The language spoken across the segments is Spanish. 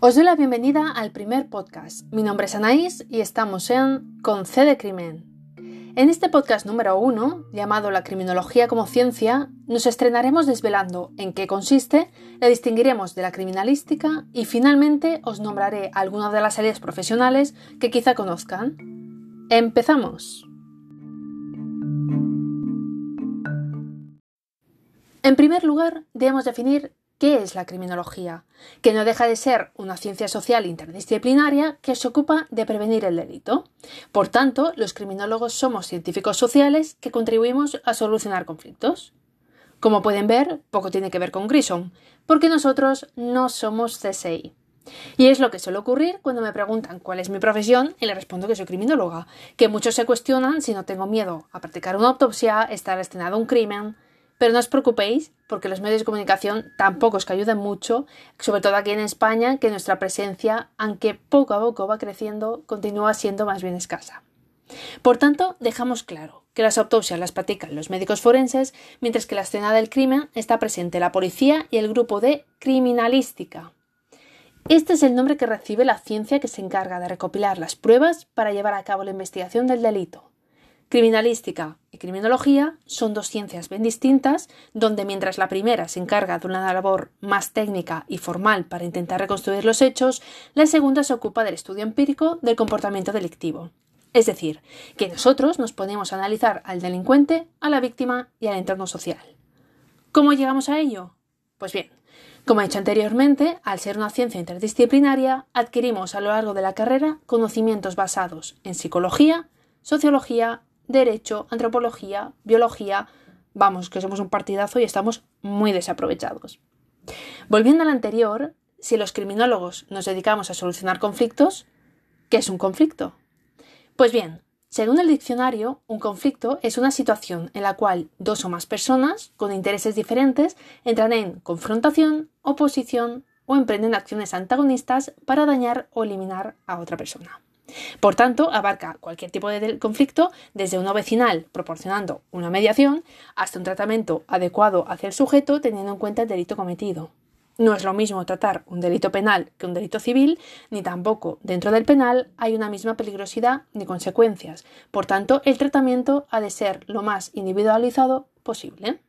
Os doy la bienvenida al primer podcast. Mi nombre es Anaís y estamos en Con C de Crimen. En este podcast número uno, llamado La criminología como ciencia, nos estrenaremos desvelando en qué consiste, la distinguiremos de la criminalística y finalmente os nombraré algunas de las áreas profesionales que quizá conozcan. ¡Empezamos! En primer lugar, debemos definir ¿Qué es la criminología? Que no deja de ser una ciencia social interdisciplinaria que se ocupa de prevenir el delito. Por tanto, los criminólogos somos científicos sociales que contribuimos a solucionar conflictos. Como pueden ver, poco tiene que ver con Grissom, porque nosotros no somos CSI. Y es lo que suele ocurrir cuando me preguntan cuál es mi profesión y le respondo que soy criminóloga, que muchos se cuestionan si no tengo miedo a practicar una autopsia, estar destinado a un crimen, pero no os preocupéis, porque los medios de comunicación tampoco es que ayuden mucho, sobre todo aquí en España, que nuestra presencia, aunque poco a poco va creciendo, continúa siendo más bien escasa. Por tanto, dejamos claro que las autopsias las practican los médicos forenses, mientras que la escena del crimen está presente la policía y el grupo de criminalística. Este es el nombre que recibe la ciencia que se encarga de recopilar las pruebas para llevar a cabo la investigación del delito. Criminalística y criminología son dos ciencias bien distintas, donde mientras la primera se encarga de una labor más técnica y formal para intentar reconstruir los hechos, la segunda se ocupa del estudio empírico del comportamiento delictivo. Es decir, que nosotros nos ponemos a analizar al delincuente, a la víctima y al entorno social. ¿Cómo llegamos a ello? Pues bien, como he dicho anteriormente, al ser una ciencia interdisciplinaria, adquirimos a lo largo de la carrera conocimientos basados en psicología, sociología, derecho, antropología, biología. Vamos, que somos un partidazo y estamos muy desaprovechados. Volviendo al anterior, si los criminólogos nos dedicamos a solucionar conflictos, ¿qué es un conflicto? Pues bien, según el diccionario, un conflicto es una situación en la cual dos o más personas con intereses diferentes entran en confrontación, oposición o emprenden acciones antagonistas para dañar o eliminar a otra persona. Por tanto, abarca cualquier tipo de conflicto, desde uno vecinal proporcionando una mediación hasta un tratamiento adecuado hacia el sujeto teniendo en cuenta el delito cometido. No es lo mismo tratar un delito penal que un delito civil, ni tampoco dentro del penal hay una misma peligrosidad ni consecuencias. Por tanto, el tratamiento ha de ser lo más individualizado posible.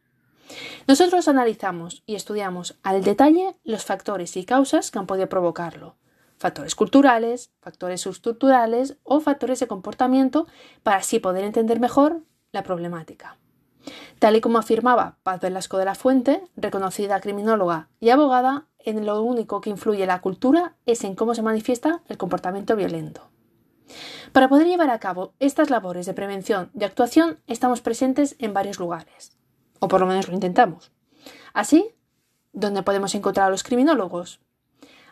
Nosotros analizamos y estudiamos al detalle los factores y causas que han podido provocarlo factores culturales, factores substructurales o factores de comportamiento para así poder entender mejor la problemática. Tal y como afirmaba Paz Velasco de la Fuente, reconocida criminóloga y abogada, en lo único que influye la cultura es en cómo se manifiesta el comportamiento violento. Para poder llevar a cabo estas labores de prevención y actuación estamos presentes en varios lugares, o por lo menos lo intentamos. Así, ¿dónde podemos encontrar a los criminólogos?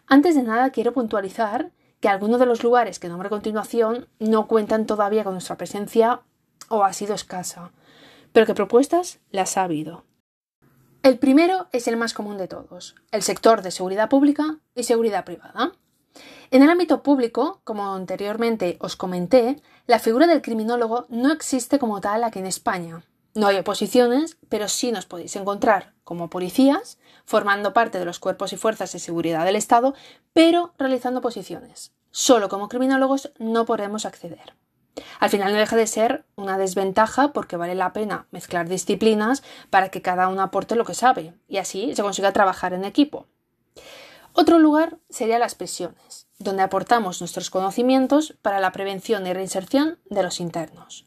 Antes de nada, quiero puntualizar que algunos de los lugares que nombro a continuación no cuentan todavía con nuestra presencia o ha sido escasa, pero que propuestas las ha habido. El primero es el más común de todos, el sector de seguridad pública y seguridad privada. En el ámbito público, como anteriormente os comenté, la figura del criminólogo no existe como tal aquí en España. No hay oposiciones, pero sí nos podéis encontrar como policías, formando parte de los cuerpos y fuerzas de seguridad del Estado, pero realizando posiciones. Solo como criminólogos no podemos acceder. Al final no deja de ser una desventaja porque vale la pena mezclar disciplinas para que cada uno aporte lo que sabe y así se consiga trabajar en equipo. Otro lugar sería las prisiones, donde aportamos nuestros conocimientos para la prevención y reinserción de los internos.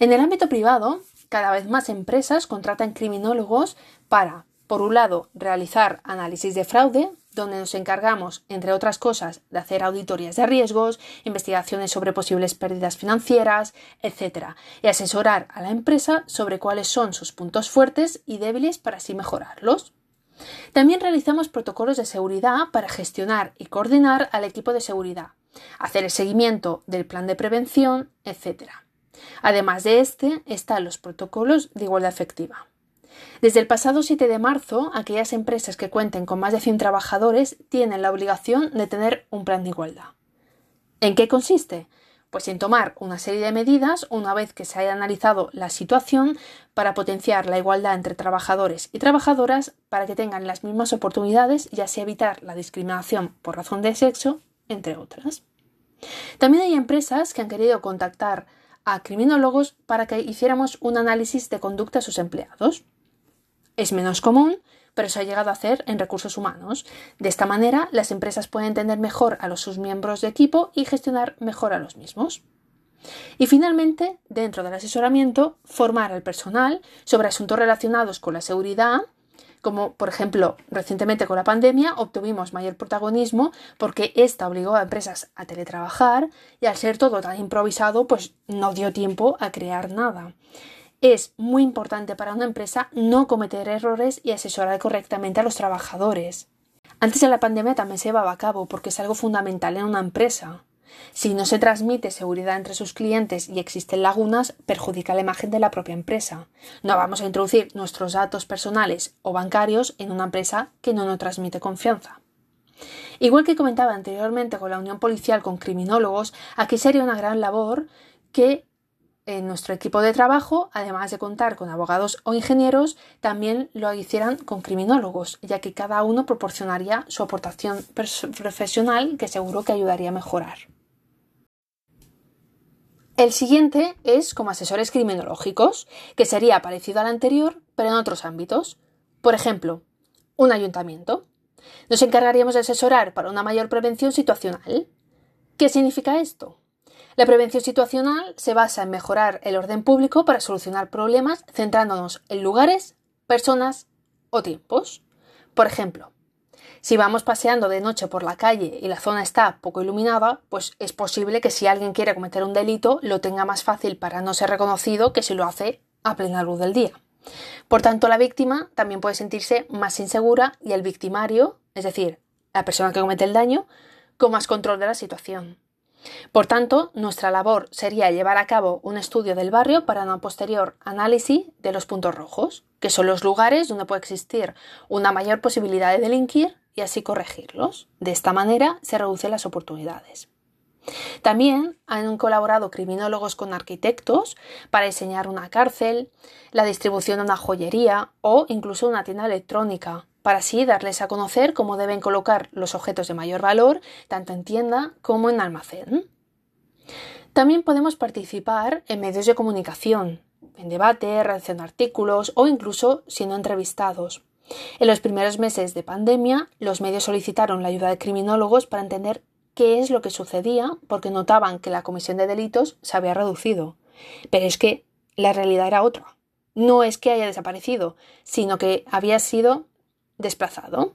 En el ámbito privado, cada vez más empresas contratan criminólogos para, por un lado, realizar análisis de fraude, donde nos encargamos, entre otras cosas, de hacer auditorías de riesgos, investigaciones sobre posibles pérdidas financieras, etc., y asesorar a la empresa sobre cuáles son sus puntos fuertes y débiles para así mejorarlos. También realizamos protocolos de seguridad para gestionar y coordinar al equipo de seguridad, hacer el seguimiento del plan de prevención, etc. Además de este, están los protocolos de igualdad efectiva. Desde el pasado 7 de marzo, aquellas empresas que cuenten con más de 100 trabajadores tienen la obligación de tener un plan de igualdad. ¿En qué consiste? Pues en tomar una serie de medidas una vez que se haya analizado la situación para potenciar la igualdad entre trabajadores y trabajadoras para que tengan las mismas oportunidades y así evitar la discriminación por razón de sexo, entre otras. También hay empresas que han querido contactar a criminólogos para que hiciéramos un análisis de conducta a sus empleados. Es menos común, pero se ha llegado a hacer en recursos humanos. De esta manera, las empresas pueden entender mejor a los, sus miembros de equipo y gestionar mejor a los mismos. Y finalmente, dentro del asesoramiento, formar al personal sobre asuntos relacionados con la seguridad, como por ejemplo recientemente con la pandemia obtuvimos mayor protagonismo porque esta obligó a empresas a teletrabajar y al ser todo tan improvisado pues no dio tiempo a crear nada. Es muy importante para una empresa no cometer errores y asesorar correctamente a los trabajadores. Antes de la pandemia también se llevaba a cabo porque es algo fundamental en una empresa. Si no se transmite seguridad entre sus clientes y existen lagunas, perjudica la imagen de la propia empresa. No vamos a introducir nuestros datos personales o bancarios en una empresa que no nos transmite confianza. Igual que comentaba anteriormente con la unión policial con criminólogos, aquí sería una gran labor que en nuestro equipo de trabajo, además de contar con abogados o ingenieros, también lo hicieran con criminólogos, ya que cada uno proporcionaría su aportación profesional que seguro que ayudaría a mejorar. El siguiente es como asesores criminológicos, que sería parecido al anterior, pero en otros ámbitos. Por ejemplo, un ayuntamiento. Nos encargaríamos de asesorar para una mayor prevención situacional. ¿Qué significa esto? La prevención situacional se basa en mejorar el orden público para solucionar problemas centrándonos en lugares, personas o tiempos. Por ejemplo, si vamos paseando de noche por la calle y la zona está poco iluminada, pues es posible que si alguien quiere cometer un delito lo tenga más fácil para no ser reconocido que si lo hace a plena luz del día. Por tanto, la víctima también puede sentirse más insegura y el victimario, es decir, la persona que comete el daño, con más control de la situación. Por tanto, nuestra labor sería llevar a cabo un estudio del barrio para un posterior análisis de los puntos rojos, que son los lugares donde puede existir una mayor posibilidad de delinquir y así corregirlos. De esta manera se reducen las oportunidades. También han colaborado criminólogos con arquitectos para diseñar una cárcel, la distribución de una joyería o incluso una tienda electrónica, para así darles a conocer cómo deben colocar los objetos de mayor valor, tanto en tienda como en almacén. También podemos participar en medios de comunicación, en debate, redacción artículos o incluso siendo entrevistados. En los primeros meses de pandemia, los medios solicitaron la ayuda de criminólogos para entender qué es lo que sucedía porque notaban que la comisión de delitos se había reducido. Pero es que la realidad era otra. No es que haya desaparecido, sino que había sido desplazado.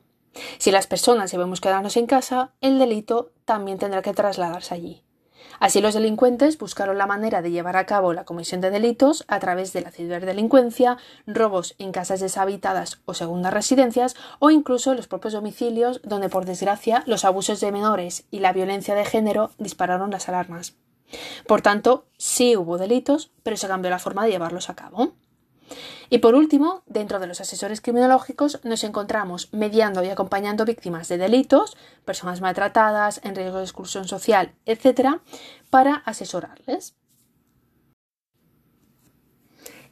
Si las personas debemos quedarnos en casa, el delito también tendrá que trasladarse allí. Así los delincuentes buscaron la manera de llevar a cabo la comisión de delitos a través de la ciberdelincuencia, robos en casas deshabitadas o segundas residencias o incluso en los propios domicilios donde por desgracia los abusos de menores y la violencia de género dispararon las alarmas. Por tanto, sí hubo delitos, pero se cambió la forma de llevarlos a cabo. Y por último, dentro de los asesores criminológicos nos encontramos mediando y acompañando víctimas de delitos, personas maltratadas, en riesgo de exclusión social, etc., para asesorarles.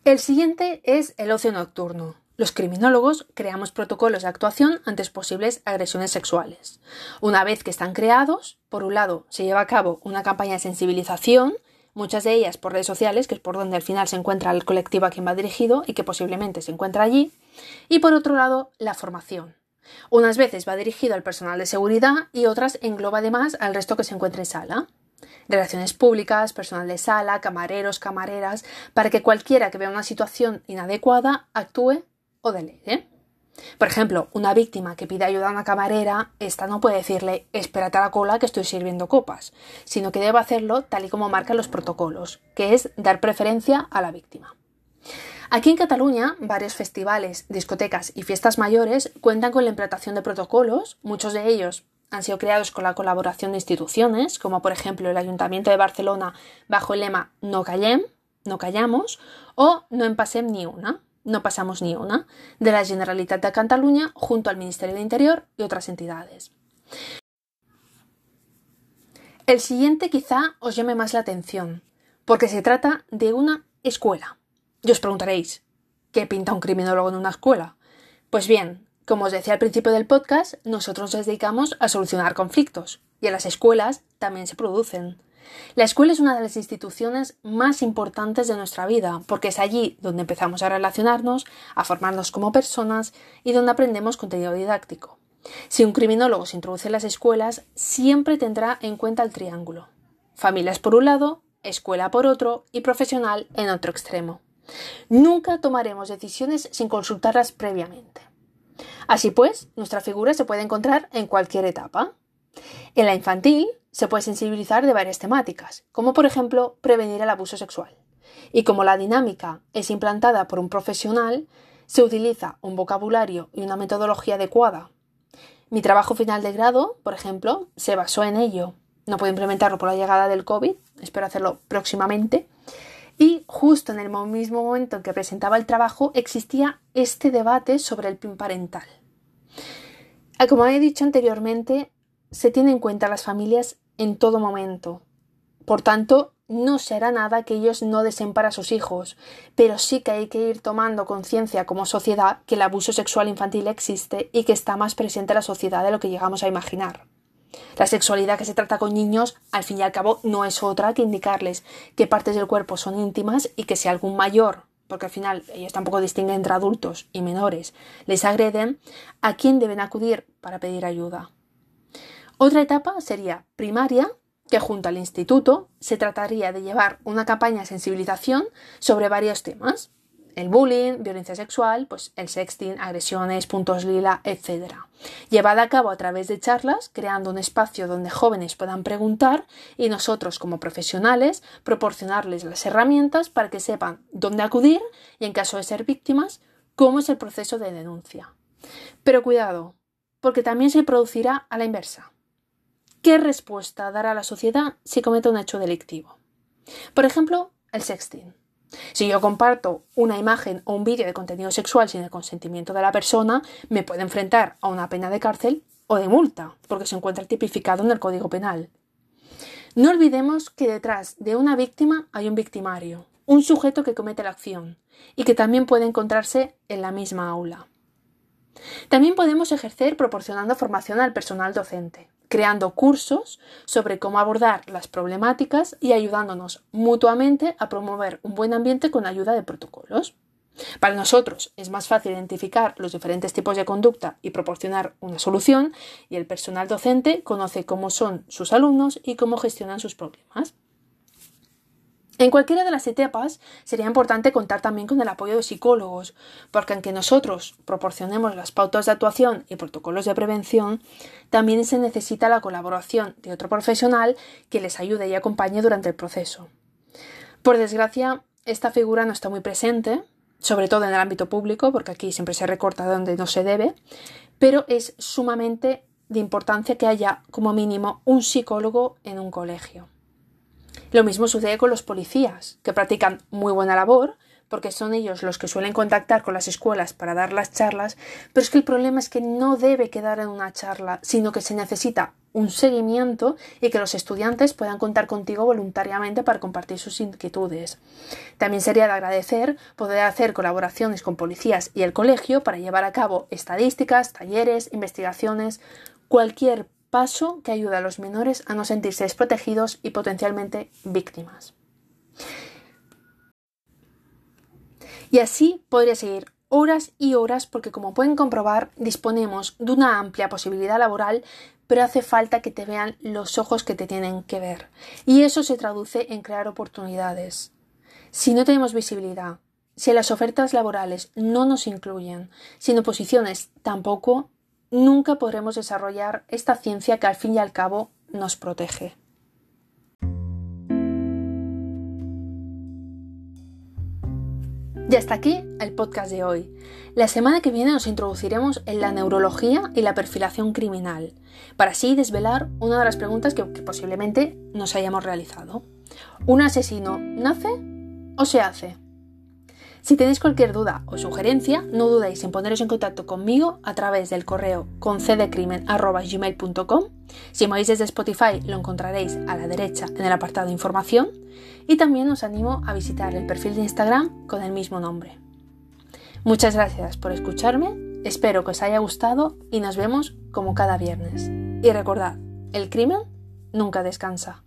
El siguiente es el ocio nocturno. Los criminólogos creamos protocolos de actuación ante posibles agresiones sexuales. Una vez que están creados, por un lado, se lleva a cabo una campaña de sensibilización muchas de ellas por redes sociales, que es por donde al final se encuentra el colectivo a quien va dirigido y que posiblemente se encuentra allí, y por otro lado, la formación. Unas veces va dirigido al personal de seguridad y otras engloba además al resto que se encuentra en sala. Relaciones públicas, personal de sala, camareros, camareras, para que cualquiera que vea una situación inadecuada actúe o delegue. Por ejemplo, una víctima que pide ayuda a una camarera, esta no puede decirle espérate a la cola que estoy sirviendo copas, sino que debe hacerlo tal y como marcan los protocolos, que es dar preferencia a la víctima. Aquí en Cataluña, varios festivales, discotecas y fiestas mayores cuentan con la implantación de protocolos, muchos de ellos han sido creados con la colaboración de instituciones, como por ejemplo el Ayuntamiento de Barcelona bajo el lema No callem, no callamos, o No empasem ni una, no pasamos ni una, de la Generalitat de Cataluña junto al Ministerio de Interior y otras entidades. El siguiente quizá os llame más la atención, porque se trata de una escuela. Y os preguntaréis, ¿qué pinta un criminólogo en una escuela? Pues bien, como os decía al principio del podcast, nosotros nos dedicamos a solucionar conflictos, y en las escuelas también se producen. La escuela es una de las instituciones más importantes de nuestra vida, porque es allí donde empezamos a relacionarnos, a formarnos como personas y donde aprendemos contenido didáctico. Si un criminólogo se introduce en las escuelas, siempre tendrá en cuenta el triángulo. Familias por un lado, escuela por otro y profesional en otro extremo. Nunca tomaremos decisiones sin consultarlas previamente. Así pues, nuestra figura se puede encontrar en cualquier etapa. En la infantil se puede sensibilizar de varias temáticas, como por ejemplo prevenir el abuso sexual. Y como la dinámica es implantada por un profesional, se utiliza un vocabulario y una metodología adecuada mi trabajo final de grado, por ejemplo, se basó en ello. No puedo implementarlo por la llegada del COVID, espero hacerlo próximamente. Y justo en el mismo momento en que presentaba el trabajo existía este debate sobre el PIN parental. Como he dicho anteriormente, se tiene en cuenta las familias en todo momento. Por tanto, no se hará nada que ellos no deseen para sus hijos, pero sí que hay que ir tomando conciencia como sociedad que el abuso sexual infantil existe y que está más presente en la sociedad de lo que llegamos a imaginar. La sexualidad que se trata con niños, al fin y al cabo, no es otra que indicarles qué partes del cuerpo son íntimas y que si algún mayor, porque al final ellos tampoco distinguen entre adultos y menores, les agreden, a quién deben acudir para pedir ayuda. Otra etapa sería primaria, que junto al instituto se trataría de llevar una campaña de sensibilización sobre varios temas. El bullying, violencia sexual, pues el sexting, agresiones, puntos lila, etc. Llevada a cabo a través de charlas, creando un espacio donde jóvenes puedan preguntar y nosotros como profesionales proporcionarles las herramientas para que sepan dónde acudir y en caso de ser víctimas, cómo es el proceso de denuncia. Pero cuidado, porque también se producirá a la inversa. ¿Qué respuesta dará la sociedad si comete un hecho delictivo? Por ejemplo, el sexting. Si yo comparto una imagen o un vídeo de contenido sexual sin el consentimiento de la persona, me puede enfrentar a una pena de cárcel o de multa, porque se encuentra tipificado en el Código Penal. No olvidemos que detrás de una víctima hay un victimario, un sujeto que comete la acción, y que también puede encontrarse en la misma aula. También podemos ejercer proporcionando formación al personal docente, creando cursos sobre cómo abordar las problemáticas y ayudándonos mutuamente a promover un buen ambiente con ayuda de protocolos. Para nosotros es más fácil identificar los diferentes tipos de conducta y proporcionar una solución y el personal docente conoce cómo son sus alumnos y cómo gestionan sus problemas. En cualquiera de las etapas sería importante contar también con el apoyo de psicólogos, porque aunque nosotros proporcionemos las pautas de actuación y protocolos de prevención, también se necesita la colaboración de otro profesional que les ayude y acompañe durante el proceso. Por desgracia, esta figura no está muy presente, sobre todo en el ámbito público, porque aquí siempre se recorta donde no se debe, pero es sumamente de importancia que haya como mínimo un psicólogo en un colegio. Lo mismo sucede con los policías, que practican muy buena labor, porque son ellos los que suelen contactar con las escuelas para dar las charlas, pero es que el problema es que no debe quedar en una charla, sino que se necesita un seguimiento y que los estudiantes puedan contar contigo voluntariamente para compartir sus inquietudes. También sería de agradecer poder hacer colaboraciones con policías y el colegio para llevar a cabo estadísticas, talleres, investigaciones, cualquier paso que ayuda a los menores a no sentirse desprotegidos y potencialmente víctimas. Y así podría seguir horas y horas porque como pueden comprobar disponemos de una amplia posibilidad laboral pero hace falta que te vean los ojos que te tienen que ver. Y eso se traduce en crear oportunidades. Si no tenemos visibilidad, si las ofertas laborales no nos incluyen, sin oposiciones tampoco, nunca podremos desarrollar esta ciencia que al fin y al cabo nos protege. Y hasta aquí el podcast de hoy. La semana que viene nos introduciremos en la neurología y la perfilación criminal, para así desvelar una de las preguntas que, posiblemente nos hayamos realizado. ¿Un asesino nace o se hace? Si tenéis cualquier duda o sugerencia, no dudéis en poneros en contacto conmigo a través del correo concedecrimen.gmail.com. Si me desde Spotify, lo encontraréis a la derecha en el apartado de información. Y también os animo a visitar el perfil de Instagram con el mismo nombre. Muchas gracias por escucharme, espero que os haya gustado y nos vemos como cada viernes. Y recordad, el crimen nunca descansa.